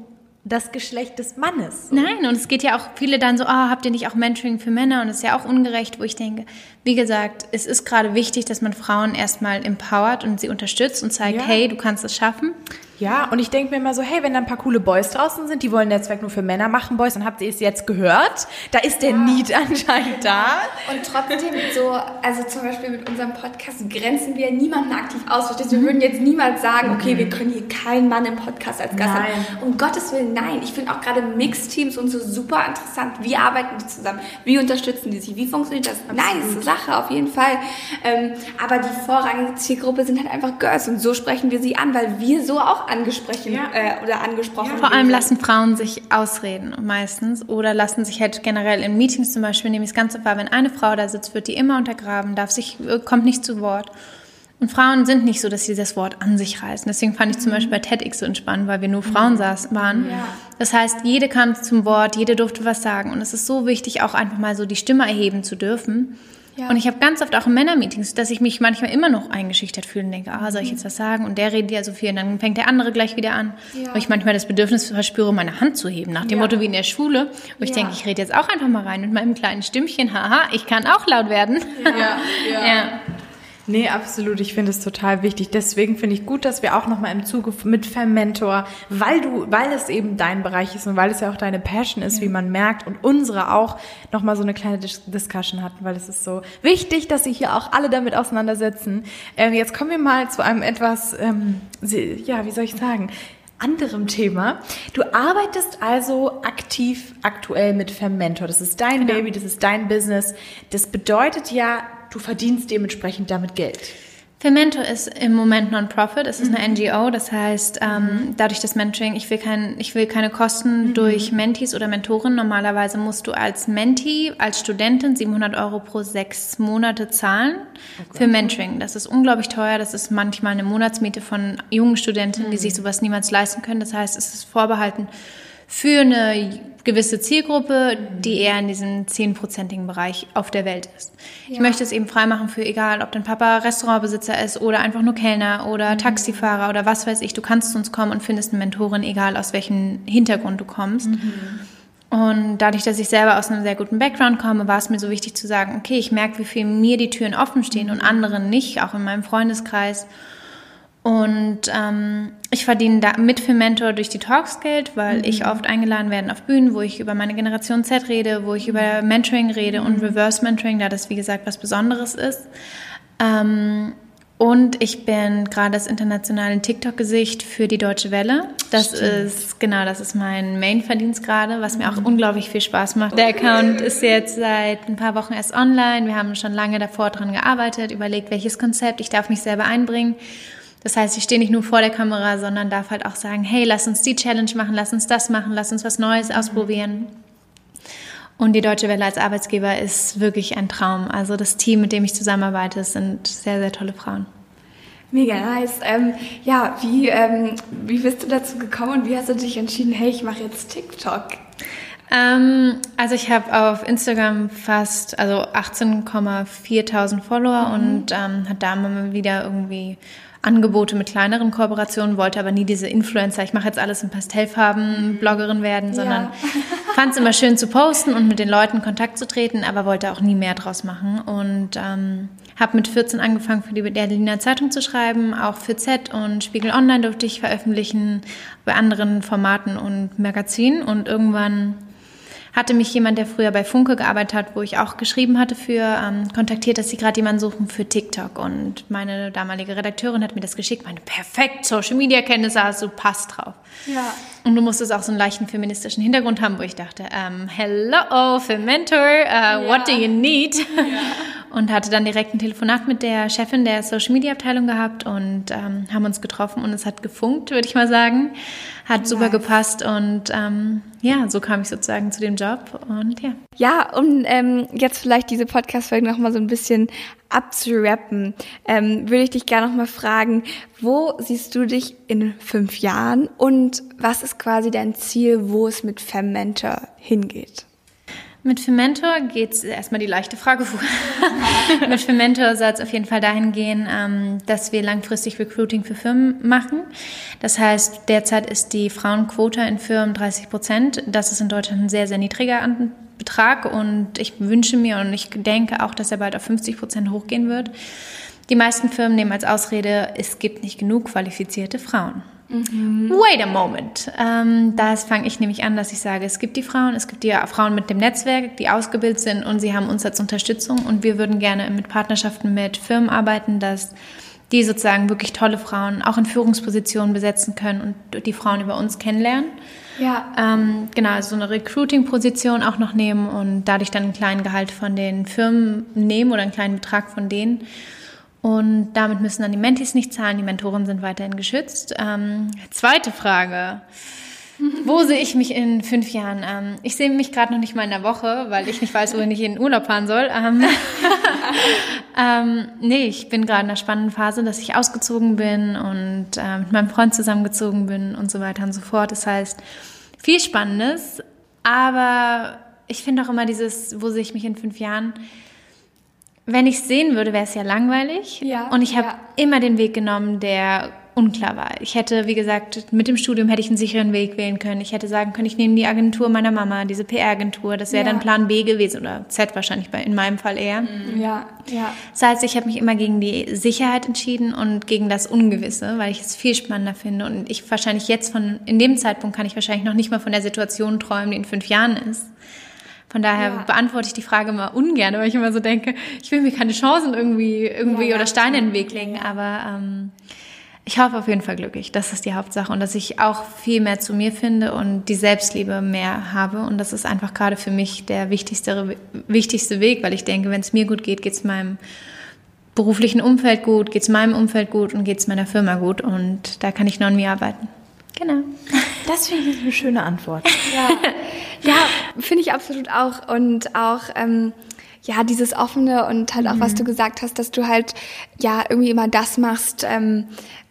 das Geschlecht des Mannes. So. Nein, und es geht ja auch viele dann so, ah, oh, habt ihr nicht auch Mentoring für Männer? Und das ist ja auch ungerecht, wo ich denke, wie gesagt, es ist gerade wichtig, dass man Frauen erstmal empowert und sie unterstützt und zeigt, ja. hey, du kannst es schaffen. Ja, und ich denke mir immer so, hey, wenn da ein paar coole Boys draußen sind, die wollen Netzwerk nur für Männer machen, Boys, dann habt ihr es jetzt gehört. Da ist der ja. Need anscheinend da. Und trotzdem so, also zum Beispiel mit unserem Podcast grenzen wir niemanden aktiv aus. Verstehst? Wir würden jetzt niemals sagen, okay, wir können hier keinen Mann im Podcast als Gast nein. haben. Um Gottes Willen, nein. Ich finde auch gerade Mixteams und so super interessant. Wie arbeiten die zusammen? Wie unterstützen die sich? Wie funktioniert das? Absolut. Nice Sache, auf jeden Fall. Ähm, aber die vorrangige Zielgruppe sind halt einfach Girls und so sprechen wir sie an, weil wir so auch angesprochen ja. äh, oder angesprochen. Ja. Vor allem lassen Frauen sich ausreden meistens oder lassen sich halt generell in Meetings zum Beispiel, nämlich das Ganze war, wenn eine Frau da sitzt, wird die immer untergraben, darf sich, äh, kommt nicht zu Wort. Und Frauen sind nicht so, dass sie das Wort an sich reißen. Deswegen fand ich zum mhm. Beispiel bei TEDx so entspannt, weil wir nur Frauen mhm. saßen, waren. Ja. Das heißt, jede kam zum Wort, jede durfte was sagen. Und es ist so wichtig, auch einfach mal so die Stimme erheben zu dürfen. Ja. Und ich habe ganz oft auch in Männermeetings, dass ich mich manchmal immer noch eingeschüchtert fühle und denke, ah, soll ich mhm. jetzt was sagen? Und der redet ja so viel und dann fängt der andere gleich wieder an. Ja. Wo ich manchmal das Bedürfnis verspüre, meine Hand zu heben, nach dem ja. Motto wie in der Schule, wo ich denke, ich rede jetzt auch einfach mal rein mit meinem kleinen Stimmchen, haha, ich kann auch laut werden. ja. Nee, absolut. Ich finde es total wichtig. Deswegen finde ich gut, dass wir auch nochmal im Zuge mit Fermentor, weil du, weil es eben dein Bereich ist und weil es ja auch deine Passion ist, ja. wie man merkt und unsere auch nochmal so eine kleine Dis Discussion hatten, weil es ist so wichtig, dass sich hier auch alle damit auseinandersetzen. Ähm, jetzt kommen wir mal zu einem etwas, ähm, ja, wie soll ich sagen? anderem Thema. Du arbeitest also aktiv aktuell mit Fermentor. Das ist dein genau. Baby, das ist dein Business. Das bedeutet ja, du verdienst dementsprechend damit Geld. Fermento ist im Moment Non-Profit, es ist mhm. eine NGO, das heißt, ähm, mhm. dadurch das Mentoring, ich will, kein, ich will keine Kosten mhm. durch Mentees oder Mentoren. Normalerweise musst du als Mentee, als Studentin 700 Euro pro sechs Monate zahlen okay. für Mentoring. Das ist unglaublich teuer, das ist manchmal eine Monatsmiete von jungen Studentinnen, die mhm. sich sowas niemals leisten können. Das heißt, es ist vorbehalten für eine gewisse Zielgruppe, die eher in diesem zehnprozentigen Bereich auf der Welt ist. Ja. Ich möchte es eben freimachen für egal, ob dein Papa Restaurantbesitzer ist oder einfach nur Kellner oder mhm. Taxifahrer oder was weiß ich. Du kannst zu uns kommen und findest eine Mentorin, egal aus welchem Hintergrund du kommst. Mhm. Und dadurch, dass ich selber aus einem sehr guten Background komme, war es mir so wichtig zu sagen, okay, ich merke, wie viel mir die Türen offen stehen mhm. und anderen nicht, auch in meinem Freundeskreis. Und ähm, ich verdiene da mit für Mentor durch die Talks Geld, weil mhm. ich oft eingeladen werde auf Bühnen, wo ich über meine Generation Z rede, wo ich über Mentoring rede mhm. und Reverse Mentoring, da das wie gesagt was Besonderes ist. Ähm, und ich bin gerade das internationale TikTok-Gesicht für die Deutsche Welle. Das Stimmt. ist, genau, das ist mein Main-Verdienst gerade, was mir auch mhm. unglaublich viel Spaß macht. Der Account ist jetzt seit ein paar Wochen erst online. Wir haben schon lange davor dran gearbeitet, überlegt, welches Konzept. Ich darf mich selber einbringen. Das heißt, ich stehe nicht nur vor der Kamera, sondern darf halt auch sagen, hey, lass uns die Challenge machen, lass uns das machen, lass uns was Neues ausprobieren. Und die Deutsche Welle als Arbeitsgeber ist wirklich ein Traum. Also das Team, mit dem ich zusammenarbeite, sind sehr, sehr tolle Frauen. Mega nice. Ähm, ja, wie, ähm, wie bist du dazu gekommen und wie hast du dich entschieden, hey, ich mache jetzt TikTok? Ähm, also ich habe auf Instagram fast, also 18,4.000 Follower mhm. und ähm, hat da mal wieder irgendwie Angebote mit kleineren Kooperationen, wollte aber nie diese Influencer, ich mache jetzt alles in Pastellfarben, Bloggerin werden, sondern ja. fand es immer schön zu posten und mit den Leuten in Kontakt zu treten, aber wollte auch nie mehr draus machen. Und ähm, habe mit 14 angefangen, für die Berliner Zeitung zu schreiben, auch für Z und Spiegel Online durfte ich veröffentlichen, bei anderen Formaten und Magazinen und irgendwann hatte mich jemand, der früher bei Funke gearbeitet hat, wo ich auch geschrieben hatte für, ähm, kontaktiert, dass sie gerade jemanden suchen für TikTok. Und meine damalige Redakteurin hat mir das geschickt. Meine perfekt Social Media Kenntnisse hast du, passt drauf. Ja. Und du musstest auch so einen leichten feministischen Hintergrund haben, wo ich dachte, ähm, hello, Fermentor, uh, ja. what do you need? Ja. Und hatte dann direkt ein Telefonat mit der Chefin der Social Media Abteilung gehabt und ähm, haben uns getroffen und es hat gefunkt, würde ich mal sagen. Hat nice. super gepasst und ähm, ja, so kam ich sozusagen zu dem Job und ja. Ja, um ähm, jetzt vielleicht diese Podcast-Folge nochmal so ein bisschen abzurappen, ähm, würde ich dich gerne nochmal fragen, wo siehst du dich in fünf Jahren und was ist quasi dein Ziel, wo es mit Fermenter hingeht? Mit Fermentor geht es erstmal die leichte Frage vor. mit Fermentor soll es auf jeden Fall dahin gehen, ähm, dass wir langfristig Recruiting für Firmen machen. Das heißt, derzeit ist die Frauenquote in Firmen 30 Prozent. Das ist in Deutschland ein sehr, sehr niedriger Betrag und ich wünsche mir und ich denke auch, dass er bald auf 50 Prozent hochgehen wird. Die meisten Firmen nehmen als Ausrede, es gibt nicht genug qualifizierte Frauen. Mhm. Wait a moment. Ähm, das fange ich nämlich an, dass ich sage, es gibt die Frauen, es gibt die Frauen mit dem Netzwerk, die ausgebildet sind und sie haben uns als Unterstützung und wir würden gerne mit Partnerschaften mit Firmen arbeiten, dass die sozusagen wirklich tolle Frauen auch in Führungspositionen besetzen können und die Frauen über uns kennenlernen. Ja. Ähm, genau, also so eine Recruiting-Position auch noch nehmen und dadurch dann einen kleinen Gehalt von den Firmen nehmen oder einen kleinen Betrag von denen und damit müssen dann die Mentis nicht zahlen, die Mentoren sind weiterhin geschützt. Ähm, zweite Frage. Wo sehe ich mich in fünf Jahren? Ähm, ich sehe mich gerade noch nicht mal in der Woche, weil ich nicht weiß, wohin ich in den Urlaub fahren soll. Ähm, ähm, nee, ich bin gerade in einer spannenden Phase, dass ich ausgezogen bin und äh, mit meinem Freund zusammengezogen bin und so weiter und so fort. Das heißt, viel Spannendes, aber ich finde auch immer dieses, wo sehe ich mich in fünf Jahren? wenn ich es sehen würde, wäre es ja langweilig. Ja, und ich habe ja. immer den Weg genommen, der unklar war. Ich hätte, wie gesagt, mit dem Studium hätte ich einen sicheren Weg wählen können. Ich hätte sagen können, ich nehme die Agentur meiner Mama, diese PR-Agentur. Das wäre ja. dann Plan B gewesen oder Z wahrscheinlich bei, in meinem Fall eher. Mhm. Ja, ja. Das heißt, ich habe mich immer gegen die Sicherheit entschieden und gegen das Ungewisse, weil ich es viel spannender finde. Und ich wahrscheinlich jetzt von, in dem Zeitpunkt kann ich wahrscheinlich noch nicht mal von der Situation träumen, die in fünf Jahren ist. Von daher ja. beantworte ich die Frage immer ungern, weil ich immer so denke, ich will mir keine Chancen irgendwie, irgendwie ja, oder Steine in den Weg legen. Aber ähm, ich hoffe auf jeden Fall glücklich. Das ist die Hauptsache. Und dass ich auch viel mehr zu mir finde und die Selbstliebe mehr habe. Und das ist einfach gerade für mich der wichtigste, wichtigste Weg, weil ich denke, wenn es mir gut geht, geht es meinem beruflichen Umfeld gut, geht es meinem Umfeld gut und geht es meiner Firma gut. Und da kann ich nur an mir arbeiten. Genau. Das finde ich eine schöne Antwort. Ja, ja finde ich absolut auch. Und auch, ähm, ja, dieses Offene und halt auch, mhm. was du gesagt hast, dass du halt, ja, irgendwie immer das machst, ähm,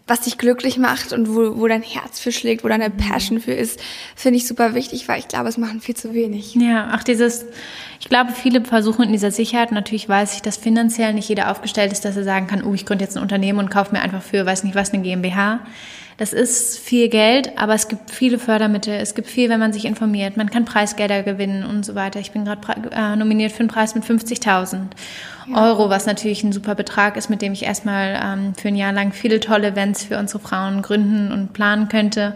was dich glücklich macht und wo, wo dein Herz für schlägt, wo deine mhm. Passion für ist, finde ich super wichtig, weil ich glaube, es machen viel zu wenig. Ja, auch dieses, ich glaube, viele versuchen in dieser Sicherheit, natürlich weiß ich, dass finanziell nicht jeder aufgestellt ist, dass er sagen kann, oh, ich gründe jetzt ein Unternehmen und kaufe mir einfach für, weiß nicht was, eine GmbH. Das ist viel Geld, aber es gibt viele Fördermittel. Es gibt viel, wenn man sich informiert. Man kann Preisgelder gewinnen und so weiter. Ich bin gerade äh, nominiert für einen Preis mit 50.000 ja. Euro, was natürlich ein super Betrag ist, mit dem ich erstmal ähm, für ein Jahr lang viele tolle Events für unsere Frauen gründen und planen könnte.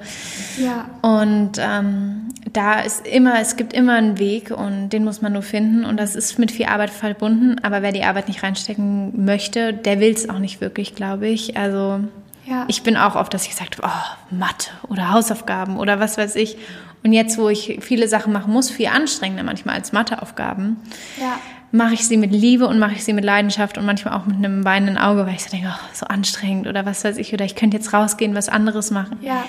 Ja. Und ähm, da ist immer, es gibt immer einen Weg und den muss man nur finden. Und das ist mit viel Arbeit verbunden. Aber wer die Arbeit nicht reinstecken möchte, der will es auch nicht wirklich, glaube ich. Also ja. Ich bin auch oft, dass ich gesagt habe, oh, Mathe oder Hausaufgaben oder was weiß ich. Und jetzt, wo ich viele Sachen machen muss, viel anstrengender manchmal als Matheaufgaben, ja. mache ich sie mit Liebe und mache ich sie mit Leidenschaft und manchmal auch mit einem weinenden Auge, weil ich so denke, oh, so anstrengend oder was weiß ich, oder ich könnte jetzt rausgehen, was anderes machen. Ja.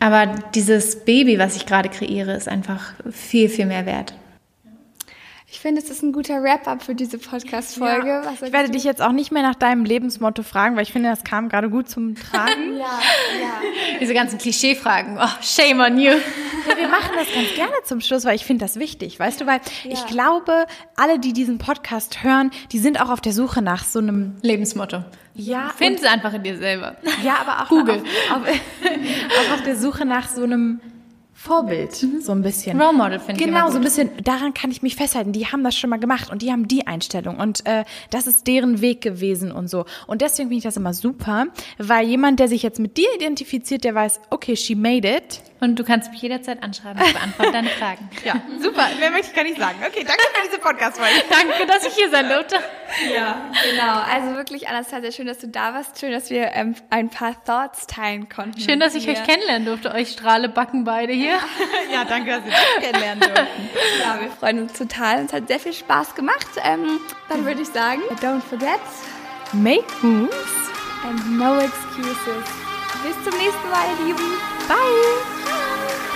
Aber dieses Baby, was ich gerade kreiere, ist einfach viel, viel mehr wert. Ich finde, es ist ein guter Wrap-up für diese Podcast-Folge. Ja. Ich werde dich jetzt auch nicht mehr nach deinem Lebensmotto fragen, weil ich finde, das kam gerade gut zum Tragen. ja, ja. Diese ganzen Klischee-Fragen. Oh, shame on you. Ja, wir machen das ganz gerne zum Schluss, weil ich finde das wichtig, weißt du, weil ja. ich glaube, alle, die diesen Podcast hören, die sind auch auf der Suche nach so einem Lebensmotto. Ja. Find es einfach in dir selber. Ja, aber auch, Google. Auf, auf, auch auf der Suche nach so einem Vorbild, mhm. so ein bisschen. Role Model finde ich. Genau, so ein bisschen. Daran kann ich mich festhalten. Die haben das schon mal gemacht und die haben die Einstellung und äh, das ist deren Weg gewesen und so. Und deswegen finde ich das immer super, weil jemand, der sich jetzt mit dir identifiziert, der weiß, okay, she made it. Und du kannst mich jederzeit anschreiben. Ich beantworte deine Fragen. Ja, super. Mehr möchte ich gar nicht sagen. Okay, danke für diese Podcast-Folge. danke, dass ich hier sein durfte. Ja, genau. Also wirklich, Anastasia, schön, dass du da warst. Schön, dass wir ähm, ein paar Thoughts teilen konnten. Schön, dass ich euch kennenlernen durfte. Euch strahle Backen beide hier. ja, danke, dass wir dich kennenlernen durften. Ja, wir freuen uns total. Es hat sehr viel Spaß gemacht. Ähm, dann würde ich sagen, don't forget, make moves and no excuses. Bis zum nächsten Mal, ihr Lieben. Bye.